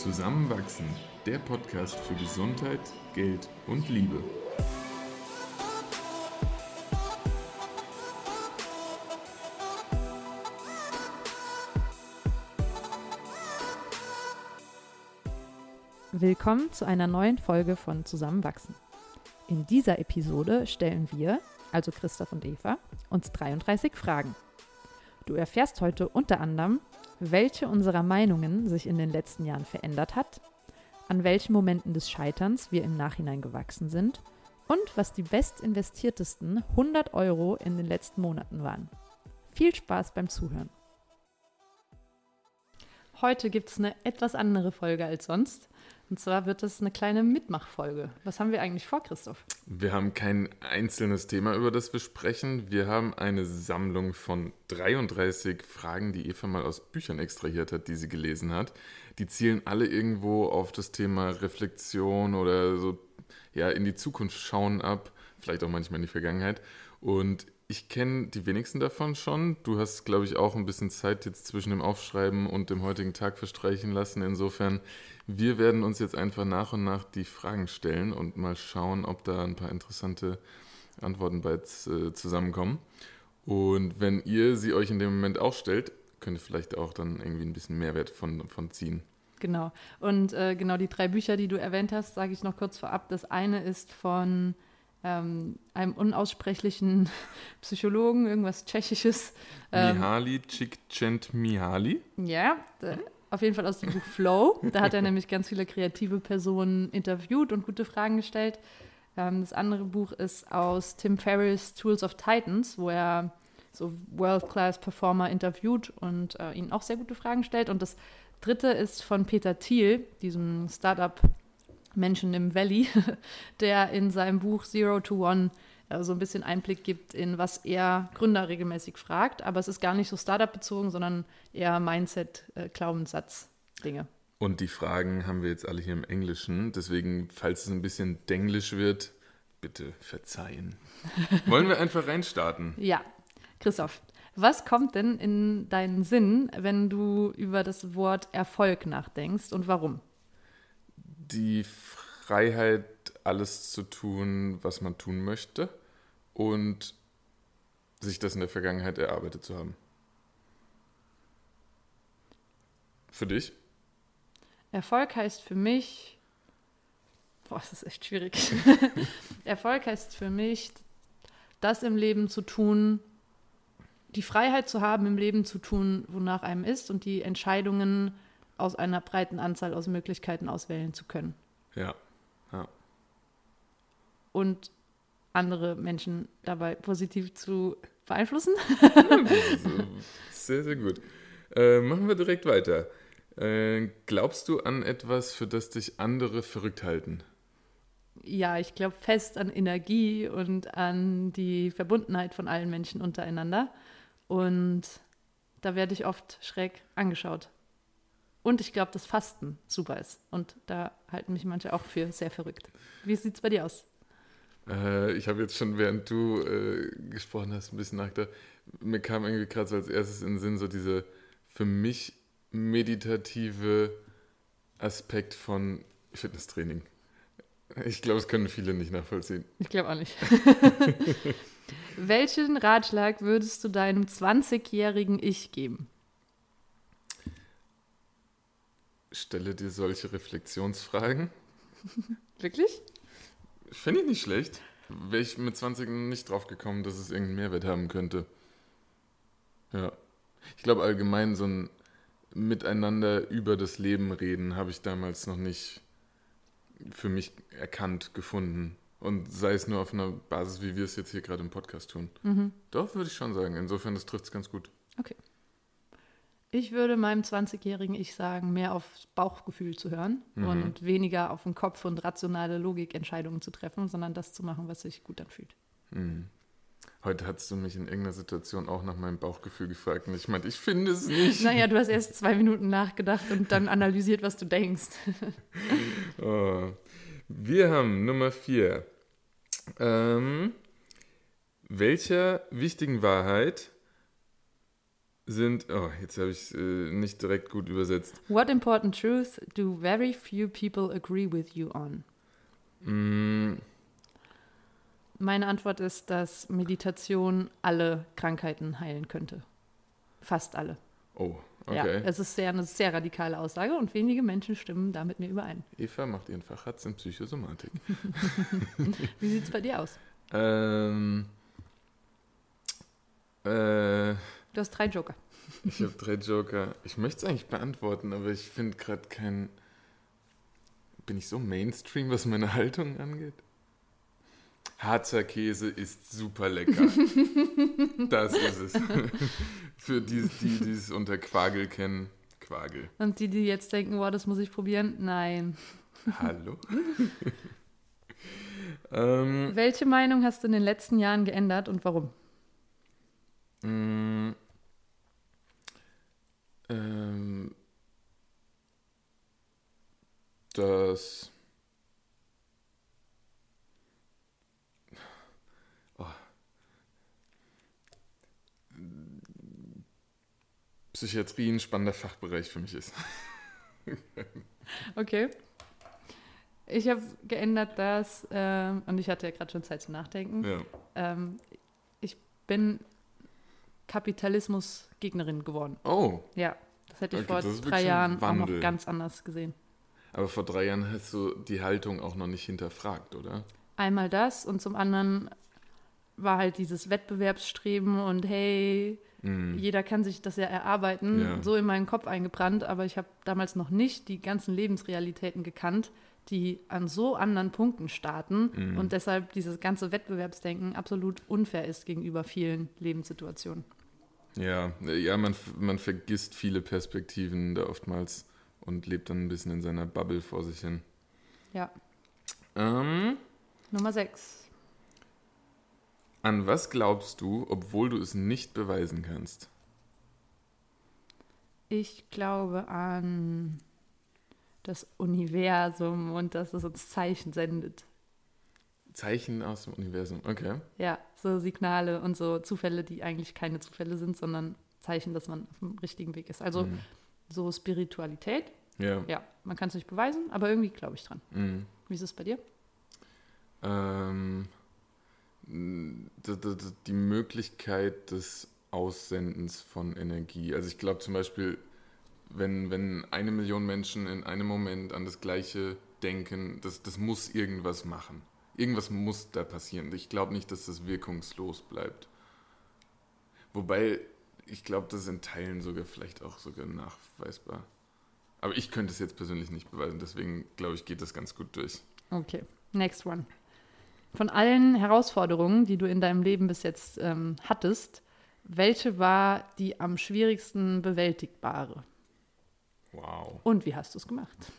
Zusammenwachsen, der Podcast für Gesundheit, Geld und Liebe. Willkommen zu einer neuen Folge von Zusammenwachsen. In dieser Episode stellen wir, also Christoph und Eva, uns 33 Fragen. Du erfährst heute unter anderem, welche unserer Meinungen sich in den letzten Jahren verändert hat, an welchen Momenten des Scheiterns wir im Nachhinein gewachsen sind und was die bestinvestiertesten 100 Euro in den letzten Monaten waren. Viel Spaß beim Zuhören. Heute gibt es eine etwas andere Folge als sonst. Und zwar wird es eine kleine Mitmachfolge. Was haben wir eigentlich vor, Christoph? Wir haben kein einzelnes Thema, über das wir sprechen. Wir haben eine Sammlung von 33 Fragen, die Eva mal aus Büchern extrahiert hat, die sie gelesen hat. Die zielen alle irgendwo auf das Thema Reflexion oder so ja, in die Zukunft schauen ab, vielleicht auch manchmal in die Vergangenheit. Und ich kenne die wenigsten davon schon. Du hast, glaube ich, auch ein bisschen Zeit jetzt zwischen dem Aufschreiben und dem heutigen Tag verstreichen lassen. Insofern, wir werden uns jetzt einfach nach und nach die Fragen stellen und mal schauen, ob da ein paar interessante Antworten bei äh, zusammenkommen. Und wenn ihr sie euch in dem Moment auch stellt, könnt ihr vielleicht auch dann irgendwie ein bisschen Mehrwert von, von ziehen. Genau. Und äh, genau die drei Bücher, die du erwähnt hast, sage ich noch kurz vorab. Das eine ist von ähm, einem unaussprechlichen Psychologen, irgendwas Tschechisches. Ähm, Mihaly Csikszentmihalyi. Ja, auf jeden Fall aus dem Buch Flow. Da hat er nämlich ganz viele kreative Personen interviewt und gute Fragen gestellt. Ähm, das andere Buch ist aus Tim Ferriss Tools of Titans, wo er so World-Class-Performer interviewt und äh, ihnen auch sehr gute Fragen stellt. Und das dritte ist von Peter Thiel, diesem Startup- Menschen im Valley, der in seinem Buch Zero to One äh, so ein bisschen Einblick gibt in, was er Gründer regelmäßig fragt. Aber es ist gar nicht so Startup-bezogen, sondern eher Mindset, äh. Und die Fragen haben wir jetzt alle hier im Englischen. Deswegen, falls es ein bisschen denglisch wird, bitte verzeihen. Wollen wir einfach reinstarten? Ja. Christoph, was kommt denn in deinen Sinn, wenn du über das Wort Erfolg nachdenkst und warum? Die Freiheit, alles zu tun, was man tun möchte und sich das in der Vergangenheit erarbeitet zu haben. Für dich? Erfolg heißt für mich, boah, das ist echt schwierig. Erfolg heißt für mich, das im Leben zu tun, die Freiheit zu haben, im Leben zu tun, wonach einem ist und die Entscheidungen aus einer breiten Anzahl aus Möglichkeiten auswählen zu können. Ja, ja. Und andere Menschen dabei positiv zu beeinflussen. sehr, sehr gut. Äh, machen wir direkt weiter. Äh, glaubst du an etwas, für das dich andere verrückt halten? Ja, ich glaube fest an Energie und an die Verbundenheit von allen Menschen untereinander. Und da werde ich oft schräg angeschaut. Und ich glaube, dass Fasten super ist. Und da halten mich manche auch für sehr verrückt. Wie sieht es bei dir aus? Äh, ich habe jetzt schon, während du äh, gesprochen hast, ein bisschen nachgedacht. Mir kam irgendwie gerade so als erstes in den Sinn so diese für mich meditative Aspekt von Fitnesstraining. Ich glaube, es können viele nicht nachvollziehen. Ich glaube auch nicht. Welchen Ratschlag würdest du deinem 20-jährigen Ich geben? Stelle dir solche Reflexionsfragen. Wirklich? Finde ich nicht schlecht. Wäre ich mit 20 nicht drauf gekommen, dass es irgendeinen Mehrwert haben könnte. Ja. Ich glaube allgemein so ein Miteinander über das Leben reden habe ich damals noch nicht für mich erkannt, gefunden. Und sei es nur auf einer Basis, wie wir es jetzt hier gerade im Podcast tun. Mhm. Doch, würde ich schon sagen. Insofern, das trifft es ganz gut. Okay. Ich würde meinem 20-jährigen Ich sagen, mehr aufs Bauchgefühl zu hören mhm. und weniger auf den Kopf und rationale Logikentscheidungen zu treffen, sondern das zu machen, was sich gut anfühlt. Mhm. Heute hast du mich in irgendeiner Situation auch nach meinem Bauchgefühl gefragt und ich meinte, ich finde es nicht. Naja, du hast erst zwei Minuten nachgedacht und dann analysiert, was du denkst. oh. Wir haben Nummer vier. Ähm, welcher wichtigen Wahrheit sind, oh, jetzt habe ich es äh, nicht direkt gut übersetzt. What important truth do very few people agree with you on? Mm, Meine Antwort ist, dass Meditation alle Krankheiten heilen könnte. Fast alle. oh, Ja, okay. es ist sehr, eine sehr radikale Aussage und wenige Menschen stimmen da mit mir überein. Eva macht ihren Facharzt in Psychosomatik. Wie sieht es bei dir aus? ähm, äh, Du hast drei Joker. ich habe drei Joker. Ich möchte es eigentlich beantworten, aber ich finde gerade kein. Bin ich so Mainstream, was meine Haltung angeht? Harzer Käse ist super lecker. das ist es. Für die, die, die es unter Quagel kennen. Quagel. Und die, die jetzt denken, wow, das muss ich probieren, nein. Hallo? ähm, Welche Meinung hast du in den letzten Jahren geändert und warum? Ähm, das. Oh. Psychiatrie ein spannender Fachbereich für mich ist. Okay. Ich habe geändert, dass, ähm, und ich hatte ja gerade schon Zeit zum Nachdenken, Ja. ähm, ich bin Kapitalismus-Gegnerin geworden. Oh, Ja, das hätte ich Okay, vor drei Jahren auch noch ganz anders gesehen. aber vor drei Jahren hast du die Haltung auch noch nicht hinterfragt, oder? Einmal das und zum anderen war halt dieses Wettbewerbsstreben und hey, Mm. jeder kann sich das ja erarbeiten, Ja. so in meinen Kopf eingebrannt, aber ich habe damals noch nicht die ganzen Lebensrealitäten gekannt, die an so anderen Punkten starten Mhm. und deshalb dieses ganze Wettbewerbsdenken absolut unfair ist gegenüber vielen Lebenssituationen. Ja, ja man, man vergisst viele Perspektiven da oftmals und lebt dann ein bisschen in seiner Bubble vor sich hin. Ja. Ähm, Nummer 6. an was glaubst du, obwohl du es nicht beweisen kannst? Ich glaube an das Universum und dass es uns Zeichen sendet. Zeichen aus dem Universum, okay. Ja, so Signale und so Zufälle, die eigentlich keine Zufälle sind, sondern Zeichen, dass man auf dem richtigen Weg ist. Also Mhm. so Spiritualität, Ja. ja, man kann es nicht beweisen, aber irgendwie glaube ich dran. Mhm. Wie ist es bei dir? Ähm, die Möglichkeit des Aussendens von Energie. Also ich glaube zum Beispiel, wenn, wenn eine Million Menschen in einem Moment an das Gleiche denken, das, das muss irgendwas machen. Irgendwas muss da passieren. Ich glaube nicht, dass das wirkungslos bleibt. Wobei, ich glaube, das ist in Teilen sogar vielleicht auch sogar nachweisbar. Aber ich könnte es jetzt persönlich nicht beweisen, deswegen glaube ich, geht das ganz gut durch. Okay, next one. Von allen Herausforderungen, die du in deinem Leben bis jetzt ähm, hattest, welche war die am schwierigsten bewältigbare? Wow. Und wie hast du es gemacht?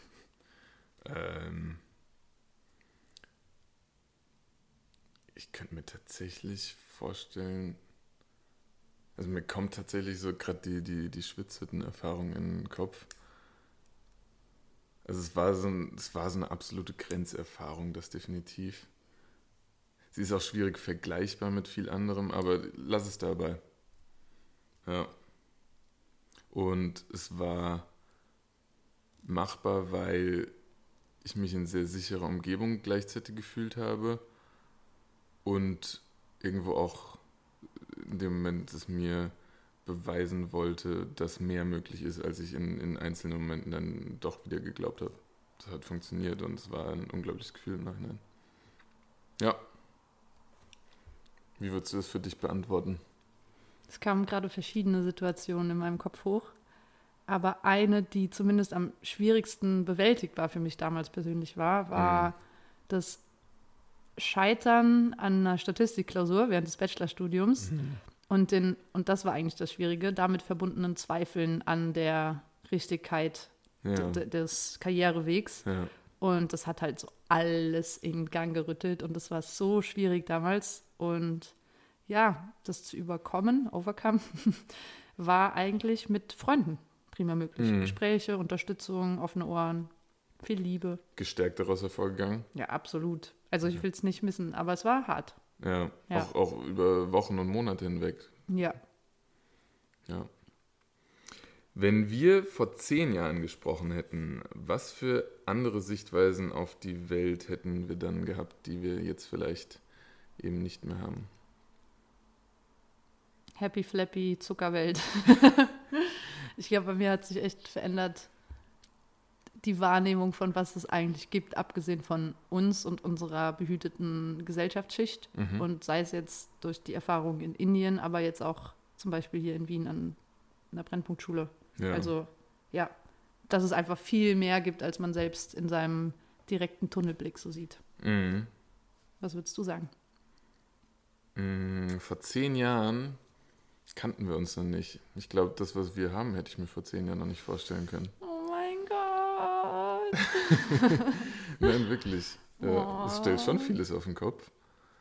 Ähm, ich könnte mir tatsächlich vorstellen, also mir kommt tatsächlich so gerade die, die, die Schwitzhütten-Erfahrung in den Kopf. Also es war, so ein, es war so eine absolute Grenzerfahrung, das definitiv. Sie ist auch schwierig vergleichbar mit viel anderem, aber lass es dabei. Ja. Und es war machbar, weil ich mich in sehr sicherer Umgebung gleichzeitig gefühlt habe und irgendwo auch in dem Moment es mir beweisen wollte, dass mehr möglich ist, als ich in, in einzelnen Momenten dann doch wieder geglaubt habe. Das hat funktioniert und es war ein unglaubliches Gefühl im Nachhinein. Ja. Wie würdest du das für dich beantworten? Es kamen gerade verschiedene Situationen in meinem Kopf hoch, aber eine, die zumindest am schwierigsten bewältigbar für mich damals persönlich war, war Mhm. das Scheitern an einer Statistikklausur während des Bachelorstudiums und, den, und das war eigentlich das Schwierige, damit verbundenen Zweifeln an der Richtigkeit Ja. des Karrierewegs. ja. Und das hat halt so alles in Gang gerüttelt und das war so schwierig damals. Und ja, das zu überkommen, overcome, war eigentlich mit Freunden prima möglich. Mhm. Gespräche, Unterstützung, offene Ohren, viel Liebe. Gestärkt daraus hervorgegangen. Ja, absolut. Also ich will es nicht missen, aber es war hart. Ja. Ja. Auch, auch über Wochen und Monate hinweg. Ja. Ja. Wenn wir vor zehn Jahren gesprochen hätten, was für andere Sichtweisen auf die Welt hätten wir dann gehabt, die wir jetzt vielleicht eben nicht mehr haben? Happy Flappy Zuckerwelt. ich glaube, bei mir hat sich echt verändert die Wahrnehmung von was es eigentlich gibt, abgesehen von uns und unserer behüteten Gesellschaftsschicht. Mhm. Und sei es jetzt durch die Erfahrung in Indien, aber jetzt auch zum Beispiel hier in Wien an einer Brennpunktschule. Ja. Also ja, dass es einfach viel mehr gibt, als man selbst in seinem direkten Tunnelblick so sieht. Mhm. Was würdest du sagen? Mm, Vor zehn Jahren kannten wir uns noch nicht. Ich glaube, das, was wir haben, hätte ich mir vor zehn Jahren noch nicht vorstellen können. Oh. Nein, wirklich. Ja, es stellt schon Oh. vieles auf den Kopf.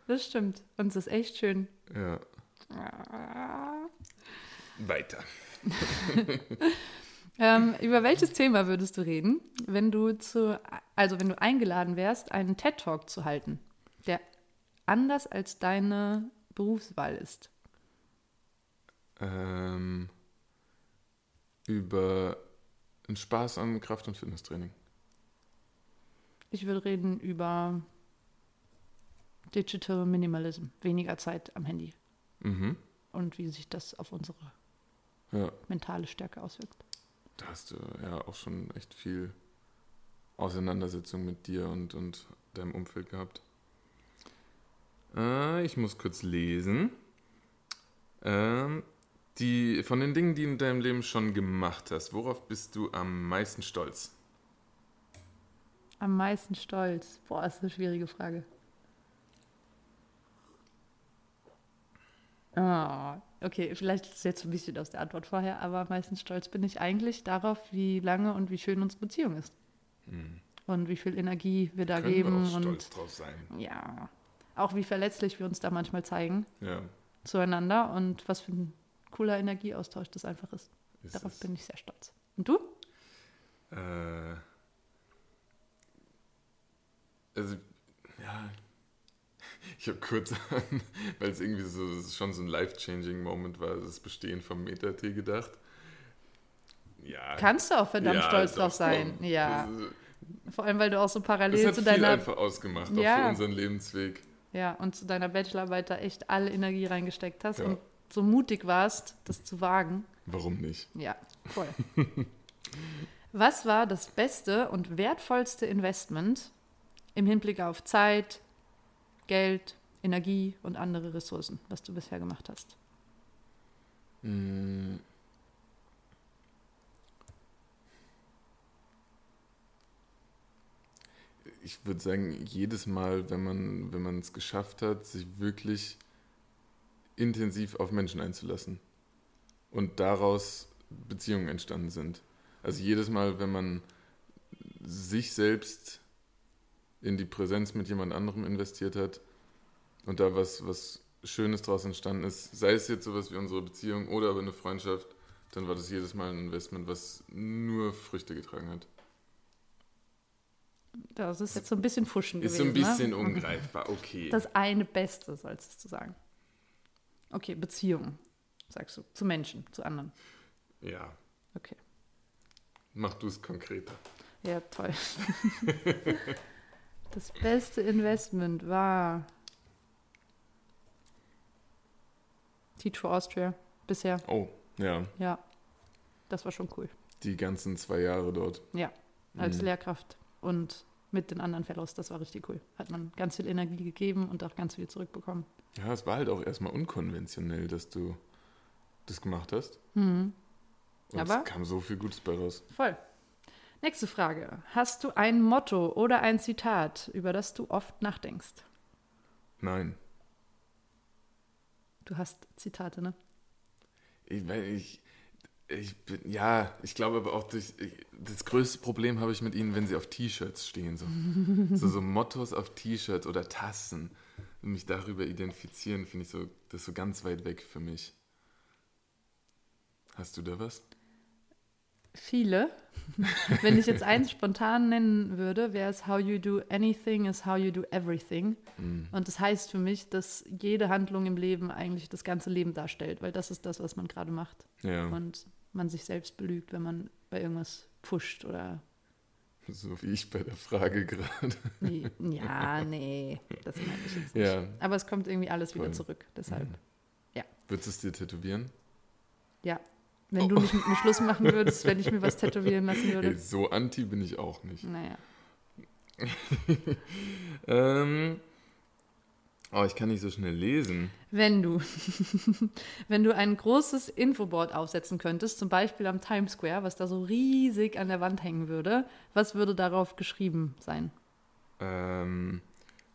Das stimmt. Und es ist echt schön. Ja. Weiter. Ähm, über welches Thema würdest du reden, wenn du zu, also wenn du eingeladen wärst, einen TED Talk zu halten, der anders als deine Berufswahl ist? Ähm, über den Spaß an Kraft- und Fitnesstraining. Ich würde reden über Digital Minimalism, weniger Zeit am Handy Mhm. und wie sich das auf unsere Ja, mentale Stärke auswirkt. da hast du ja auch schon echt viel Auseinandersetzung mit dir und, und deinem Umfeld gehabt. Äh, ich muss kurz lesen. Ähm, die, von den Dingen, die du in deinem Leben schon gemacht hast, worauf bist du am meisten stolz? Am meisten stolz. Boah, ist eine schwierige Frage. Ah, okay, vielleicht ist es jetzt ein bisschen aus der Antwort vorher, aber am meisten stolz bin ich eigentlich darauf, wie lange und wie schön unsere Beziehung ist. Und wie viel Energie wir da Hm. Können geben wir auch und stolz drauf sein. ja, auch wie verletzlich wir uns da manchmal zeigen Ja, zueinander und was für ein cooler Energieaustausch das einfach ist. ist Darauf es. bin ich sehr stolz. Und du? Äh, also, ja, ich habe kurz an, weil es irgendwie so schon so ein life-changing Moment war, das Bestehen vom Meta-T gedacht. Ja. Kannst du auch verdammt ja, stolz drauf sein. komm. Ja, Das, vor allem, weil du auch so das parallel hat zu viel deiner einfach ausgemacht, auch Ja. für unseren Lebensweg. Ja, und zu deiner Bachelorarbeit da echt alle Energie reingesteckt hast Ja. und so mutig warst, das zu wagen. Warum nicht? Ja, voll. Was war das beste und wertvollste Investment im Hinblick auf Zeit, Geld, Energie und andere Ressourcen, was du bisher gemacht hast? Mm. Ich würde sagen, jedes Mal, wenn man wenn man es geschafft hat, sich wirklich intensiv auf Menschen einzulassen und daraus Beziehungen entstanden sind. Also jedes Mal, wenn man sich selbst in die Präsenz mit jemand anderem investiert hat und da was, was Schönes draus entstanden ist, sei es jetzt sowas wie unsere Beziehung oder aber eine Freundschaft, dann war das jedes Mal ein Investment, was nur Früchte getragen hat. Das ist jetzt so ein bisschen Fuschen Ist gewesen. so ein bisschen ne? ungreifbar, okay. Das eine Beste, sollst du sagen. Okay, Beziehung, sagst du. Zu Menschen, zu anderen. ja, Okay. mach du es konkreter. Ja, toll. das beste Investment war Teach for Austria bisher. Oh, ja, Ja, das war schon cool. die ganzen zwei Jahre dort. Ja, als Mhm. Lehrkraft und mit den anderen Fellows, das war richtig cool. Hat man ganz viel Energie gegeben und auch ganz viel zurückbekommen. Ja, es war halt auch erstmal unkonventionell, dass du das gemacht hast. Mhm. Und Aber- es kam so viel Gutes bei raus. Voll. Nächste Frage. Hast du ein Motto oder ein Zitat, über das du oft nachdenkst? Nein. Du hast Zitate, ne? Ich, ich, ich bin, ja, ich glaube aber auch, durch, ich, das größte Problem habe ich mit ihnen, wenn sie auf T-Shirts stehen. So. so, so Mottos auf T-Shirts oder Tassen. Und mich darüber identifizieren, finde ich so, das ist so ganz weit weg für mich. Hast du da was? Viele. Wenn ich jetzt eins spontan nennen würde, wäre es How you do anything is how you do everything. Mhm. Und das heißt für mich, dass jede Handlung im Leben eigentlich das ganze Leben darstellt, weil das ist das, was man gerade macht. Ja. Und man sich selbst belügt, wenn man bei irgendwas pfuscht oder. So wie ich bei der Frage gerade. Nee, ja, nee, das meine ich jetzt nicht. Ja. Aber es kommt irgendwie alles wieder Voll. zurück. Deshalb, Würdest du es dir tätowieren? ja. Wenn du nicht mit mir Schluss machen würdest, wenn ich mir was tätowieren lassen würde. so anti bin ich auch nicht. Naja. Ähm, oh, ich kann nicht so schnell lesen. Wenn du, wenn du ein großes Infoboard aufsetzen könntest, zum Beispiel am Times Square, was da so riesig an der Wand hängen würde, was würde darauf geschrieben sein? Ähm,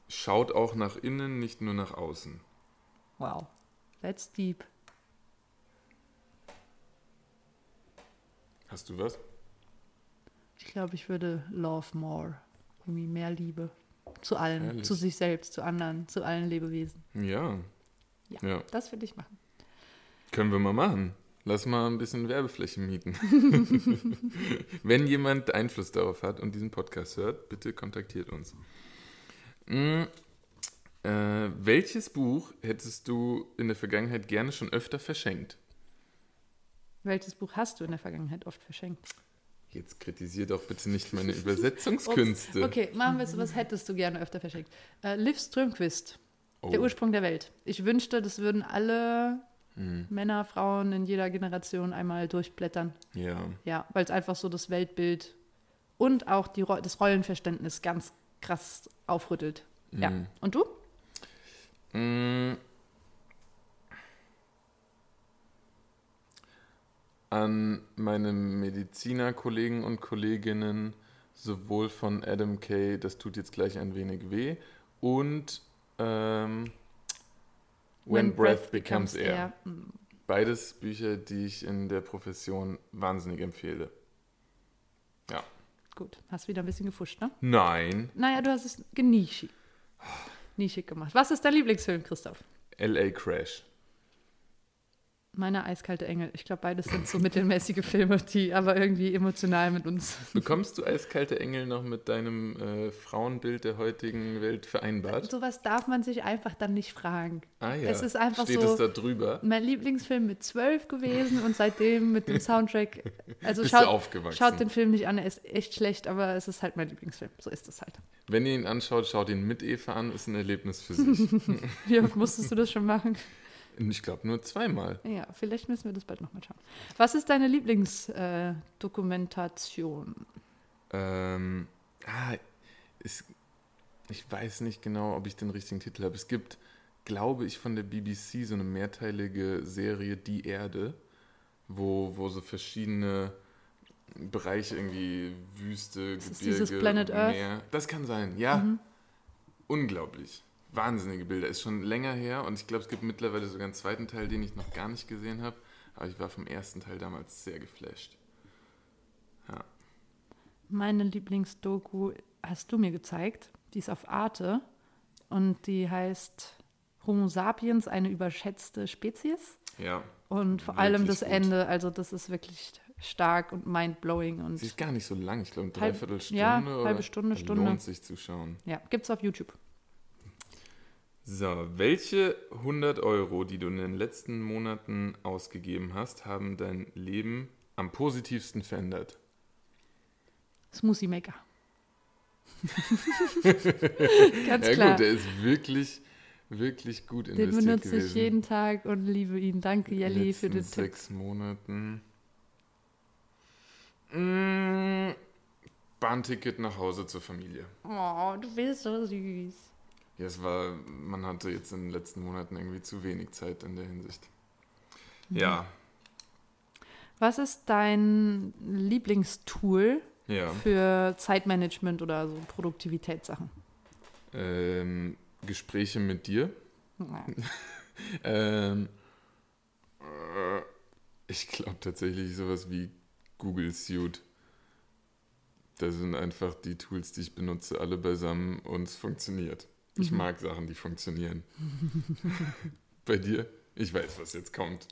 schaut auch nach innen, nicht nur nach außen. Wow. That's deep. Hast du was? Ich glaube, ich würde love more. Irgendwie mehr Liebe. Zu allen. Ehrlich? Zu sich selbst, zu anderen, zu allen Lebewesen. Ja. Ja. ja. Das würde ich machen. Können wir mal machen. Lass mal ein bisschen Werbefläche mieten. Wenn jemand Einfluss darauf hat und diesen Podcast hört, bitte kontaktiert uns. Mm, äh, welches Buch hättest du in der Vergangenheit gerne schon öfter verschenkt? Welches Buch hast du in der Vergangenheit oft verschenkt? Jetzt kritisier doch bitte nicht meine Übersetzungskünste. Okay, machen wir es. Was hättest du gerne öfter verschenkt? Äh, Liv Strömquist, Oh. der Ursprung der Welt. Ich wünschte, das würden alle Hm, Männer, Frauen in jeder Generation einmal durchblättern. ja. Ja, weil es einfach so das Weltbild und auch die, das Rollenverständnis ganz krass aufrüttelt. Ja. Mm. Und du? Mm. An meine Medizinerkollegen und Kolleginnen, sowohl von Adam Kay, das tut jetzt gleich ein wenig weh, und ähm, When, Breath, Becomes, Air. Mm. Beides Bücher, die ich in der Profession wahnsinnig empfehle. Gut, hast wieder ein bisschen gefuscht, ne? Nein, Naja, du hast es genischig. Nischig gemacht. Was ist dein Lieblingsfilm, Christoph? LA Crash. Meine eiskalte Engel. Ich glaube, beides sind so mittelmäßige Filme, die aber irgendwie emotional mit uns. Bekommst du eiskalte Engel noch mit deinem äh, Frauenbild der heutigen Welt vereinbart? Sowas darf man sich einfach dann nicht fragen. Ah ja. Es ist einfach Steht so- es da drüber? Mein Lieblingsfilm mit zwölf gewesen und seitdem mit dem Soundtrack. Also Bist schaut, aufgewachsen? schaut den Film nicht an, er ist echt schlecht, aber es ist halt mein Lieblingsfilm. So ist es halt. Wenn ihr ihn anschaut, schaut ihn mit Eva an, ist ein Erlebnis für sich. Wie oft musstest du das schon machen? Ich glaube nur zweimal. Ja, vielleicht müssen wir das bald nochmal schauen. Was ist deine Lieblingsdokumentation? Äh? Ähm, ah, es, ich weiß nicht genau, ob ich den richtigen Titel habe. Es gibt, glaube ich, von der BBC so eine mehrteilige Serie Die Erde, wo, wo so verschiedene Bereiche irgendwie Wüste, Ist das Gebirge, dieses Planet Earth? Meer. Das kann sein, ja. Mhm. Unglaublich. Wahnsinnige Bilder. Ist schon länger her und ich glaube, es gibt mittlerweile sogar einen zweiten Teil, den ich noch gar nicht gesehen habe. Aber ich war vom ersten Teil damals sehr geflasht. Meine Lieblingsdoku hast du mir gezeigt. Die ist auf Arte und die heißt Homo sapiens, eine überschätzte Spezies. Ja. Und vor allem das gut. Ende, also das ist wirklich stark und mindblowing und Sie ist gar nicht so lang, ich glaube, eine Dreiviertelstunde. ja, oder? halbe Stunde, Stunde. Lohnt sich zu schauen. ja, gibt's auf YouTube. So, welche 100 Euro, die du in den letzten Monaten ausgegeben hast, haben dein Leben am positivsten verändert? Smoothie Maker. Ganz ja klar. gut, der ist wirklich, wirklich gut Den investiert benutze gewesen. ich jeden Tag und liebe ihn. Danke, den Jelly, für den Tipp. sechs Monaten. Mm, Bahnticket nach Hause zur Familie. Oh, du bist so süß. Ja, es war, man hatte jetzt in den letzten Monaten irgendwie zu wenig Zeit in der Hinsicht. Mhm. Ja, Was ist dein Lieblingstool ja. für Zeitmanagement oder so Produktivitätssachen? Ähm, Gespräche mit dir. Ähm, äh, ich glaube tatsächlich sowas wie Google Suite. Da sind einfach die Tools, die ich benutze, alle beisammen und es funktioniert. Ich Mhm. mag Sachen, die funktionieren. Bei dir? Ich weiß, was jetzt kommt.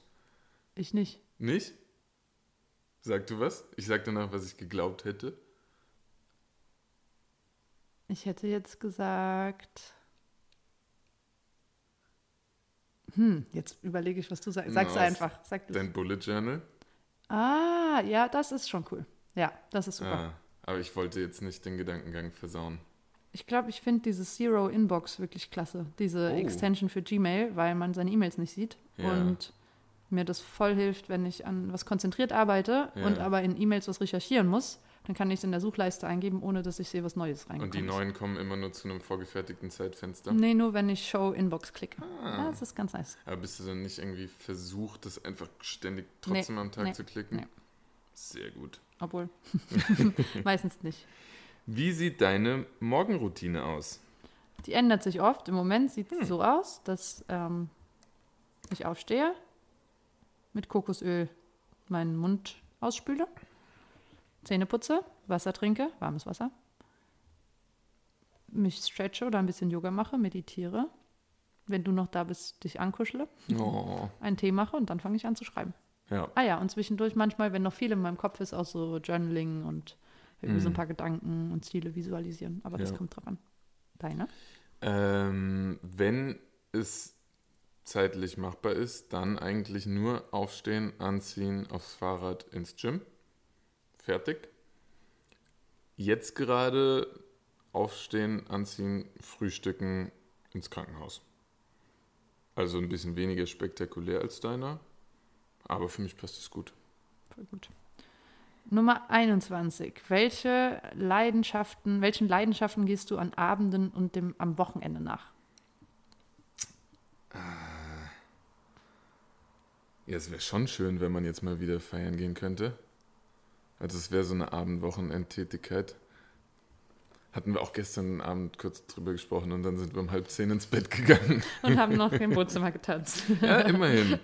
Ich nicht. Nicht? Sag du was? Ich sag danach, was ich geglaubt hätte. Ich hätte jetzt gesagt. Hm, jetzt überlege ich, was du sagst. Sag's was- einfach. Sag. Dein Bullet Journal? Ah, ja, das ist schon cool. Ja, das ist super. Ah, aber ich wollte jetzt nicht den Gedankengang versauen. Ich glaube, ich finde diese Zero Inbox wirklich klasse. Diese Oh. Extension für Gmail, weil man seine E-Mails nicht sieht. Ja. Und mir das voll hilft, wenn ich an was konzentriert arbeite Ja. und aber in E-Mails was recherchieren muss. Dann kann ich es in der Suchleiste eingeben, ohne dass ich sehe, was Neues reinkommt. Und die neuen kommen immer nur zu einem vorgefertigten Zeitfenster. Nee, nur wenn ich Show Inbox klicke. Ah. Ja, das ist ganz nice. Aber bist du dann nicht irgendwie versucht, das einfach ständig trotzdem am Tag nee, zu klicken? nee. Sehr gut. Obwohl, meistens nicht. Wie sieht deine Morgenroutine aus? Die ändert sich oft. Im Moment sieht Hm. es so aus, dass ähm, ich aufstehe, mit Kokosöl meinen Mund ausspüle, Zähne putze, Wasser trinke, warmes Wasser, mich stretche oder ein bisschen Yoga mache, meditiere. Wenn du noch da bist, dich ankuschle, Oh, einen Tee mache und dann fange ich an zu schreiben. ja. Ah ja, und zwischendurch manchmal, wenn noch viel in meinem Kopf ist, auch so Journaling und irgendwie so ein Mhm. paar Gedanken und Ziele visualisieren. Aber das Ja. kommt drauf an. Deine? Ähm, wenn es zeitlich machbar ist, dann eigentlich nur aufstehen, anziehen, aufs Fahrrad ins Gym. Fertig. Jetzt gerade aufstehen, anziehen, frühstücken, ins Krankenhaus. Also ein bisschen weniger spektakulär als deiner, aber für mich passt es gut. Voll gut. Nummer 21. Welche Leidenschaften, welchen Leidenschaften gehst du an Abenden und dem, am Wochenende nach? Ja, es wäre schon schön, wenn man jetzt mal wieder feiern gehen könnte. Also es wäre so eine Abend-Wochenendtätigkeit. Hatten wir auch gestern Abend kurz drüber gesprochen und dann sind wir um halb zehn ins Bett gegangen. Und haben noch im Wohnzimmer getanzt. Ja, immerhin.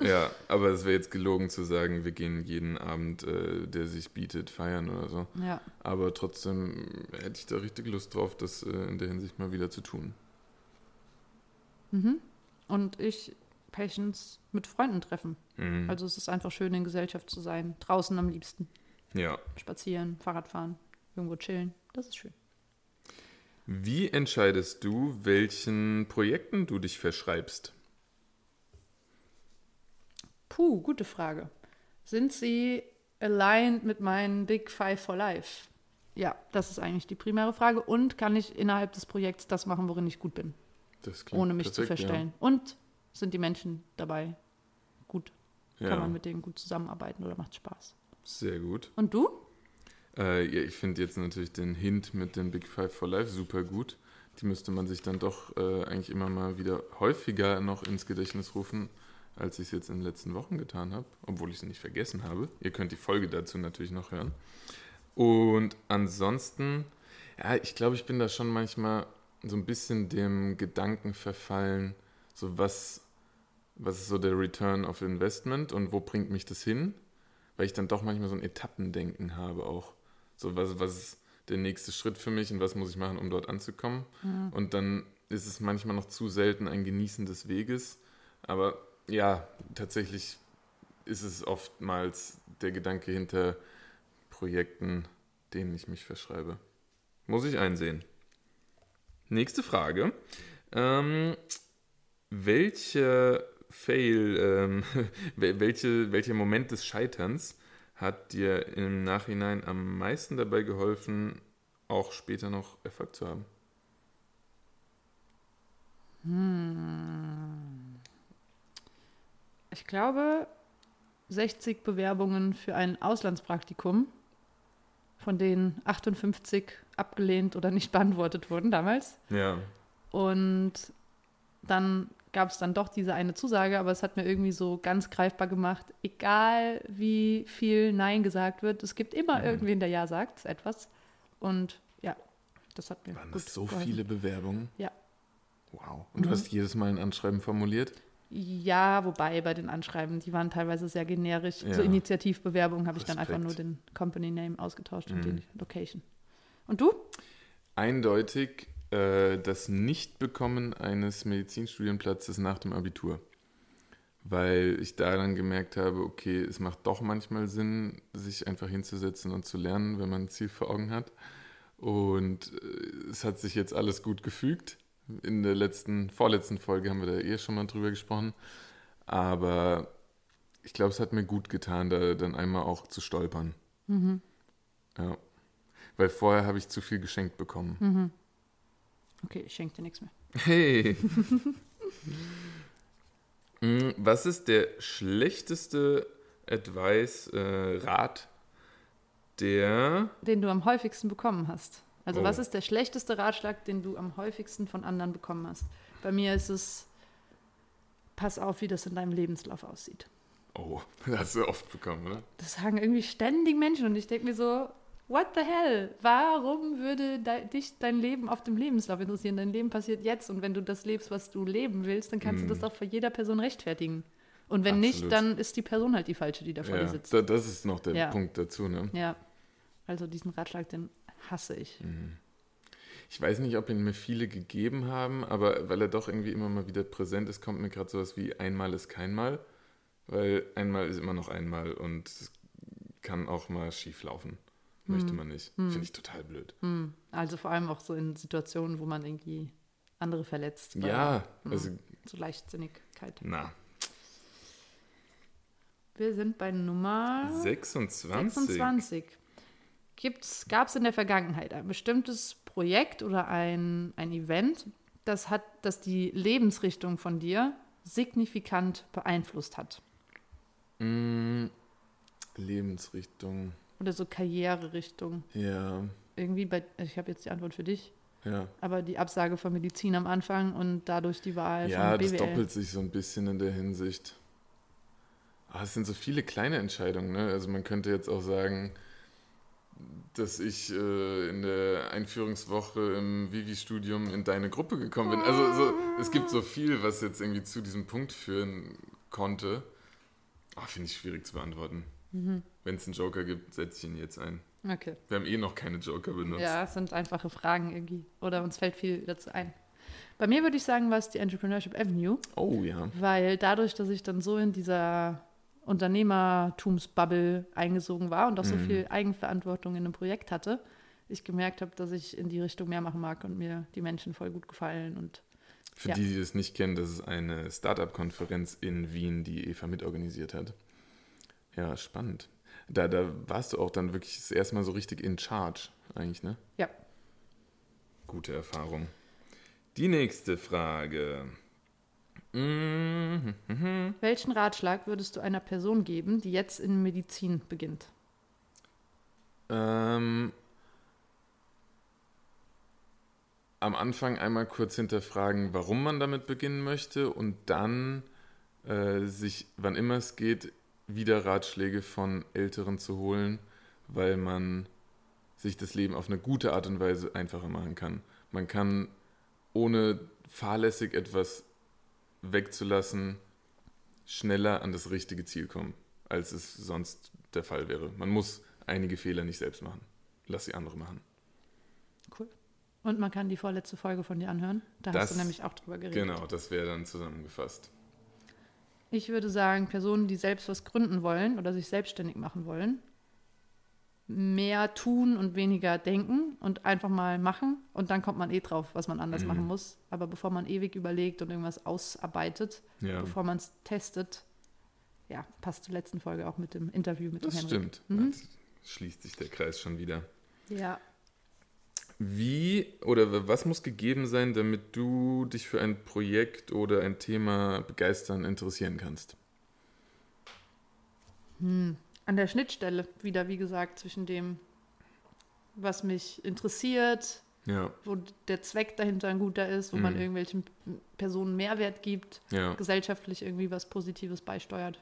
Ja, aber es wäre jetzt gelogen zu sagen, wir gehen jeden Abend, äh, der sich bietet, feiern oder so. Ja. Aber trotzdem hätte ich da richtig Lust drauf, das äh, in der Hinsicht mal wieder zu tun. Mhm. Und ich Patience mit Freunden treffen. Mhm. Also es ist einfach schön, in Gesellschaft zu sein. Draußen am liebsten. ja. Spazieren, Fahrrad fahren, irgendwo chillen. Das ist schön. Wie entscheidest du, welchen Projekten du dich verschreibst? Puh, gute Frage. Sind sie aligned mit meinen Big Five for Life? Ja, das ist eigentlich die primäre Frage. Und kann ich innerhalb des Projekts das machen, worin ich gut bin, Das klingt ohne mich zu perfekt, ja. verstellen? Und sind die Menschen dabei gut? Kann Ja, man mit denen gut zusammenarbeiten oder macht Spaß? sehr gut. Und du? Äh, ja, ich finde jetzt natürlich den Hint mit den Big Five for Life super gut. Die müsste man sich dann doch äh, eigentlich immer mal wieder häufiger noch ins Gedächtnis rufen, als ich es jetzt in den letzten Wochen getan habe, obwohl ich sie nicht vergessen habe. Ihr könnt die Folge dazu natürlich noch hören. Und ansonsten, ja, ich glaube, ich bin da schon manchmal so ein bisschen dem Gedanken verfallen, so was, was ist so der Return of Investment und wo bringt mich das hin? Weil ich dann doch manchmal so ein Etappendenken habe auch. So, was, was ist der nächste Schritt für mich und was muss ich machen, um dort anzukommen? Und dann ist es manchmal noch zu selten ein Genießen des Weges. Aber ja, tatsächlich ist es oftmals der Gedanke hinter Projekten, denen ich mich verschreibe. Muss ich einsehen. Nächste Frage. Ähm, welcher Fail, ähm, wel- welche, welcher Moment des Scheiterns hat dir im Nachhinein am meisten dabei geholfen, auch später noch Erfolg zu haben? Ich glaube, 60 Bewerbungen für ein Auslandspraktikum, von denen 58 abgelehnt oder nicht beantwortet wurden damals. Ja. Und dann gab es dann doch diese eine Zusage, aber es hat mir irgendwie so ganz greifbar gemacht, egal wie viel Nein gesagt wird, es gibt immer Mhm. irgendwen, der Ja sagt, etwas. Und ja, das hat mir Waren gut das so geholfen. viele Bewerbungen? Ja. Wow. Und du Mhm. hast jedes Mal ein Anschreiben formuliert? Ja, wobei bei den Anschreiben, die waren teilweise sehr generisch. Ja. So Initiativbewerbungen habe ich dann einfach nur den Company Name ausgetauscht und Mhm. die Location. Und du? Eindeutig äh, das Nichtbekommen eines Medizinstudienplatzes nach dem Abitur. Weil ich da dann gemerkt habe, okay, es macht doch manchmal Sinn, sich einfach hinzusetzen und zu lernen, wenn man ein Ziel vor Augen hat. Und äh, es hat sich jetzt alles gut gefügt. In der letzten, vorletzten Folge haben wir da eh schon mal drüber gesprochen. Aber ich glaube, es hat mir gut getan, da dann einmal auch zu stolpern. Mhm. Ja. Weil vorher habe ich zu viel geschenkt bekommen. Mhm. Okay, ich schenke dir nichts mehr. Hey! Mm, Was ist der schlechteste Advice, äh, Rat, der. Den du am häufigsten bekommen hast. Also Oh. was ist der schlechteste Ratschlag, den du am häufigsten von anderen bekommen hast? Bei mir ist es, pass auf, wie das in deinem Lebenslauf aussieht. Oh, das hast du oft bekommen, oder? Das sagen irgendwie ständig Menschen und ich denke mir so, what the hell? Warum würde de dich dein Leben auf dem Lebenslauf interessieren? Dein Leben passiert jetzt und wenn du das lebst, was du leben willst, dann kannst Mm. du das doch vor jeder Person rechtfertigen. Und wenn nicht, Absolut. dann ist die Person halt die falsche, die da vor dir Ja, sitzt. da, das ist noch der Ja. Punkt dazu, ne? Ja, also diesen Ratschlag, den hasse ich. Mhm. Ich weiß nicht, ob ihn mir viele gegeben haben, aber weil er doch irgendwie immer mal wieder präsent ist, kommt mir gerade sowas wie einmal ist kein Mal. Weil einmal ist immer noch einmal und es kann auch mal schief laufen. Möchte Hm. man nicht. Finde ich total blöd. Hm. Also vor allem auch so in Situationen, wo man irgendwie andere verletzt. weil Ja, hm. also, So Leichtsinnigkeit. na, Wir sind bei Nummer 26. 26. Gab es in der Vergangenheit ein bestimmtes Projekt oder ein, ein Event, das, hat, das die Lebensrichtung von dir signifikant beeinflusst hat? Mm, Lebensrichtung. Oder so Karriererichtung? Ja, Irgendwie bei, ich habe jetzt die Antwort für dich, ja. aber die Absage von Medizin am Anfang und dadurch die Wahl Ja, von das BWL. doppelt sich so ein bisschen in der Hinsicht. Ah, es sind so viele kleine Entscheidungen, ne? Also man könnte jetzt auch sagen, dass ich äh, in der Einführungswoche im Vivi-Studium in deine Gruppe gekommen bin. Also so, es gibt so viel, was jetzt irgendwie zu diesem Punkt führen konnte. Ah, Finde ich schwierig zu beantworten. Mhm. Wenn es einen Joker gibt, setze ich ihn jetzt ein. Okay. Wir haben eh noch keine Joker benutzt. Ja, es sind einfache Fragen irgendwie. Oder uns fällt viel dazu ein. Bei mir würde ich sagen, war es die Entrepreneurship Avenue, Oh ja. weil dadurch, dass ich dann so in dieser Unternehmertumsbubble eingesogen war und auch so Mhm. viel Eigenverantwortung in einem Projekt hatte, ich gemerkt habe, dass ich in die Richtung mehr machen mag und mir die Menschen voll gut gefallen. Und Für Ja. die, die es nicht kennen, das ist eine Startup-Konferenz in Wien, die Eva mitorganisiert hat. Ja, spannend. Da, da warst du auch dann wirklich das erste Mal so richtig in charge, eigentlich, ne? Ja. Gute Erfahrung. Die nächste Frage. Mhm. welchen Ratschlag würdest du einer Person geben, die jetzt in Medizin beginnt? Ähm, am Anfang einmal kurz hinterfragen, warum man damit beginnen möchte und dann äh, sich, wann immer es geht, wieder Ratschläge von Älteren zu holen, weil man sich das Leben auf eine gute Art und Weise einfacher machen kann. Man kann ohne fahrlässig etwas wegzulassen schneller an das richtige Ziel kommen, als es sonst der Fall wäre. Man muss einige Fehler nicht selbst machen. Lass sie andere machen. Cool. Und man kann die vorletzte Folge von dir anhören. Da Das- hast du nämlich auch drüber geredet. Genau, das wäre dann zusammengefasst. Ich würde sagen, Personen, die selbst was gründen wollen oder sich selbstständig machen wollen, mehr tun und weniger denken und einfach mal machen. Und dann kommt man eh drauf, was man anders Mhm. machen muss. Aber bevor man ewig überlegt und irgendwas ausarbeitet, Ja, bevor man es testet, ja, passt zur letzten Folge auch mit dem Interview mit das dem Henrik. stimmt. Mhm. Jetzt schließt sich der Kreis schon wieder. Ja, Wie oder was muss gegeben sein, damit du dich für ein Projekt oder ein Thema begeistern, interessieren kannst? hm. An der Schnittstelle wieder, wie gesagt, zwischen dem, was mich interessiert, Ja, wo der Zweck dahinter ein guter ist, wo man Mhm. irgendwelchen Personen Mehrwert gibt, ja. gesellschaftlich irgendwie was Positives beisteuert.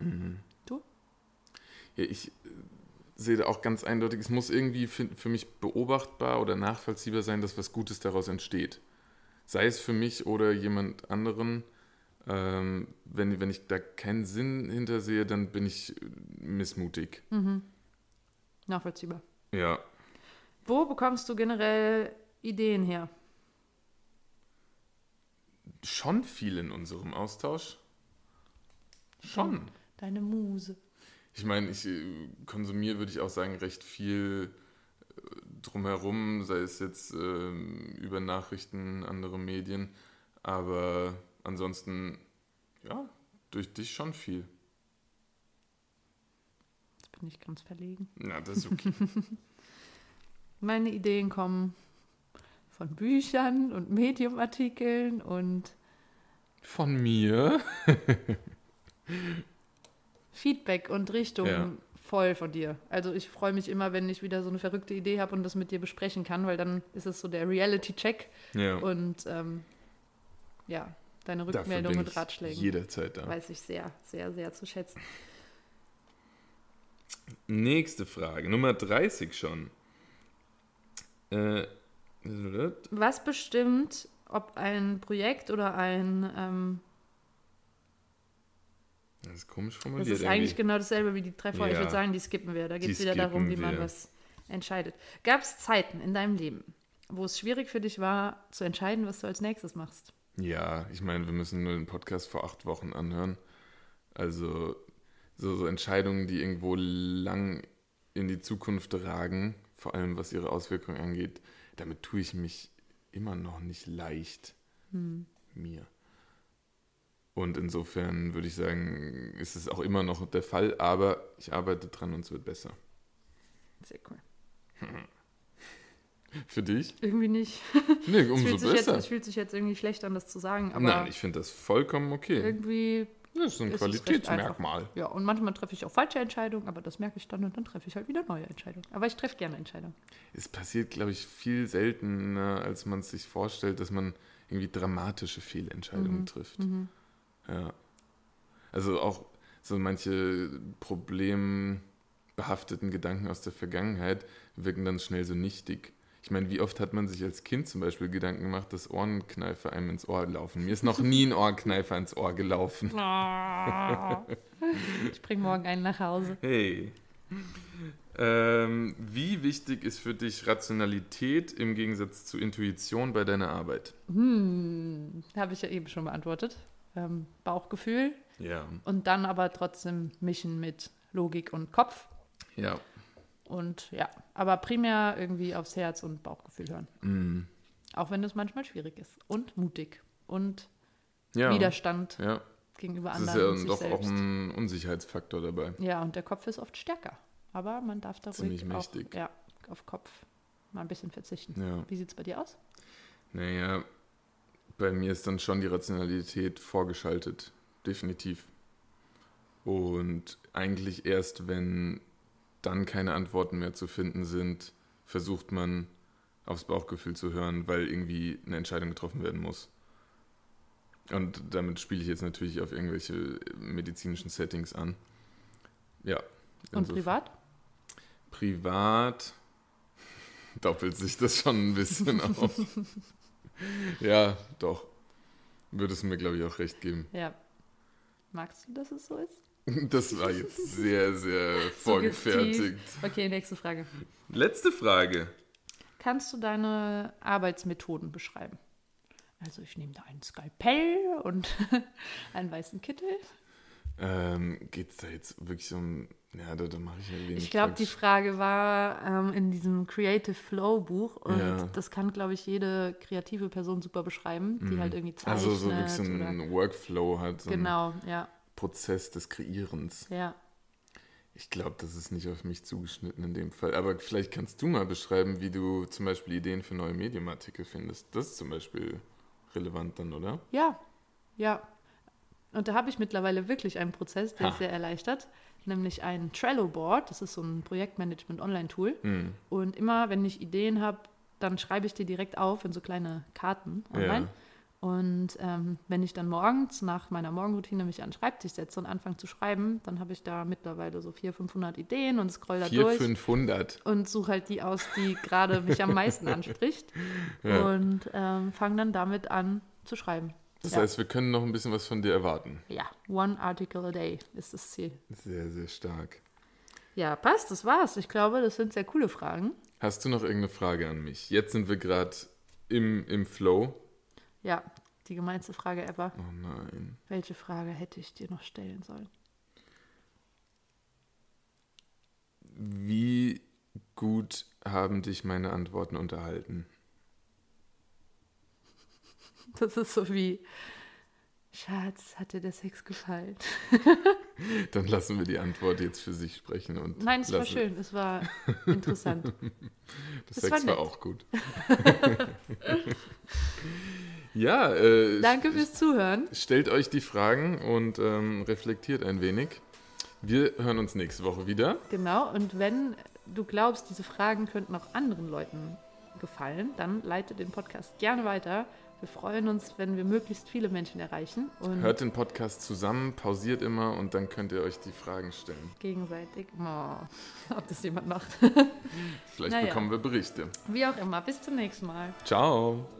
Mhm. Du? Ja, ich äh, sehe da auch ganz eindeutig, es muss irgendwie für, für mich beobachtbar oder nachvollziehbar sein, dass was Gutes daraus entsteht. Sei es für mich oder jemand anderen. Ähm, wenn, wenn ich da keinen Sinn hintersehe, dann bin ich missmutig. Mhm. Nachvollziehbar. Ja, Wo bekommst du generell Ideen her? schon viel in unserem Austausch. Schon. Deine Muse. Ich meine, ich äh, konsumiere, würde ich auch sagen, recht viel äh, drumherum, sei es jetzt ähm, über Nachrichten, andere Medien. Aber ansonsten, ja, durch dich schon viel. Jetzt bin ich ganz verlegen. Na, das ist okay. Meine Ideen kommen von Büchern und Mediumartikeln und Von mir? Feedback und Richtung Ja. voll von dir. Also ich freue mich immer, wenn ich wieder so eine verrückte Idee habe und das mit dir besprechen kann, weil dann ist es so der Reality-Check Ja. und ähm, ja, deine Dafür Rückmeldung bin und Ratschläge jederzeit da. weiß ich sehr, sehr, sehr zu schätzen. Nächste Frage, Nummer 30 schon. Äh, Was bestimmt, ob ein Projekt oder ein ähm, das ist komisch Das formuliert. ist eigentlich irgendwie. genau dasselbe wie die drei vorher. Ich Ja. würde sagen, die skippen wir. Da geht es wieder darum, wie skippen man wir. was entscheidet. Gab es Zeiten in deinem Leben, wo es schwierig für dich war, zu entscheiden, was du als nächstes machst? Ja, ich meine, wir müssen nur den Podcast vor acht Wochen anhören. Also so, so Entscheidungen, die irgendwo lang in die Zukunft ragen, vor allem was ihre Auswirkungen angeht, damit tue ich mich immer noch nicht leicht mir. Und insofern würde ich sagen, ist es auch immer noch der Fall, aber ich arbeite dran und es wird besser. Sehr cool. Für dich? Irgendwie nicht. Nee, Es umso fühlt, sich jetzt, besser. es fühlt sich jetzt irgendwie schlecht an, das zu sagen, aber Nein, ich finde das vollkommen okay. irgendwie, Das ist ein ist es Qualitätsmerkmal. ja, und manchmal treffe ich auch falsche Entscheidungen, aber das merke ich dann und dann treffe ich halt wieder neue Entscheidungen. Aber ich treffe gerne Entscheidungen. Es passiert, glaube ich, viel seltener, als man es sich vorstellt, dass man irgendwie dramatische Fehlentscheidungen trifft. Ja. Also auch so manche problembehafteten Gedanken aus der Vergangenheit wirken dann schnell so nichtig. Ich meine, wie oft hat man sich als Kind zum Beispiel Gedanken gemacht, dass Ohrenkneifer einem ins Ohr laufen? Mir ist noch nie ein Ohrenkneifer ins Ohr gelaufen. Ich bringe morgen einen nach Hause. Hey. Ähm, wie wichtig ist für dich Rationalität im Gegensatz zu Intuition bei deiner Arbeit? Hm, habe ich ja eben schon beantwortet. Ähm, Bauchgefühl Ja. und dann aber trotzdem mischen mit Logik und Kopf. Ja. Und ja, aber primär irgendwie aufs Herz und Bauchgefühl hören. Mm. Auch wenn es manchmal schwierig ist. Und mutig. Und ja. Widerstand Ja. gegenüber Das ist anderen ja und doch auch selbst. ein Unsicherheitsfaktor dabei. Ja, und der Kopf ist oft stärker. Aber man darf da Ziemlich ruhig auch, mächtig. ja, auf Kopf mal ein bisschen verzichten. Ja. Wie sieht es bei dir aus? Naja, bei mir ist dann schon die Rationalität vorgeschaltet. Definitiv. Und eigentlich erst, wenn dann keine Antworten mehr zu finden sind, versucht man aufs Bauchgefühl zu hören, weil irgendwie eine Entscheidung getroffen werden muss. Und damit spiele ich jetzt natürlich auf irgendwelche medizinischen Settings an. Ja. Und privat? Privat doppelt sich das schon ein bisschen auf. ja, doch. Würde es mir, glaube ich, auch recht geben. Ja. Magst du, dass es so ist? Das war jetzt sehr, sehr vorgefertigt. Okay, nächste Frage. Letzte Frage. Kannst du deine Arbeitsmethoden beschreiben? Also ich nehme da ein Skalpell und einen weißen Kittel. Ähm, Geht es da jetzt wirklich um. Ja, da, da mache ich ja wenig. Ich glaube, die. Frage war ähm, in diesem Creative Flow Buch und Ja. das kann, glaube ich, jede kreative Person super beschreiben, die halt irgendwie zeichnet. Also so wirklich so einen Workflow hat, so einen genau, ja, Prozess des Kreierens. ja. Ich glaube, das ist nicht auf mich zugeschnitten in dem Fall. Aber vielleicht kannst du mal beschreiben, wie du zum Beispiel Ideen für neue Mediumartikel findest. Das ist zum Beispiel relevant dann, oder? Ja, ja. Und da habe ich mittlerweile wirklich einen Prozess, der Ha. ist sehr erleichtert, nämlich ein Trello-Board. Das ist so ein Projektmanagement-Online-Tool. Hm. Und immer, wenn ich Ideen habe, dann schreibe ich die direkt auf in so kleine Karten online. Ja. Und ähm, wenn ich dann morgens nach meiner Morgenroutine mich an den Schreibtisch setze und anfange zu schreiben, dann habe ich da mittlerweile so 400, 500 Ideen und scroll da 400, durch 500. und suche halt die aus, die gerade mich am meisten anspricht. Ja. Und ähm, fange dann damit an zu schreiben. Das Ja. heißt, wir können noch ein bisschen was von dir erwarten. Ja, one article a day ist das Ziel. Sehr, sehr stark. Ja, passt, das war's. Ich glaube, das sind sehr coole Fragen. Hast du noch irgendeine Frage an mich? Jetzt sind wir gerade im, im Flow. Ja, die gemeinste Frage ever. Oh nein. Welche Frage hätte ich dir noch stellen sollen? Wie gut haben dich meine Antworten unterhalten? Das ist so wie, Schatz, hat dir der Sex gefallen? Dann lassen wir die Antwort jetzt für sich sprechen. Und Nein, es war lassen- schön, es war interessant. Der Das Sex war war, auch gut. ja, äh, Danke fürs Zuhören. stellt euch die Fragen und ähm, reflektiert ein wenig. Wir hören uns nächste Woche wieder. Genau, und wenn du glaubst, diese Fragen könnten auch anderen Leuten gefallen, dann leite den Podcast gerne weiter. Wir freuen uns, wenn wir möglichst viele Menschen erreichen und Hört den Podcast zusammen, pausiert immer und dann könnt ihr euch die Fragen stellen. gegenseitig. Oh, ob das jemand macht. Vielleicht Naja. bekommen wir Berichte. Wie auch immer. Bis zum nächsten Mal. Ciao.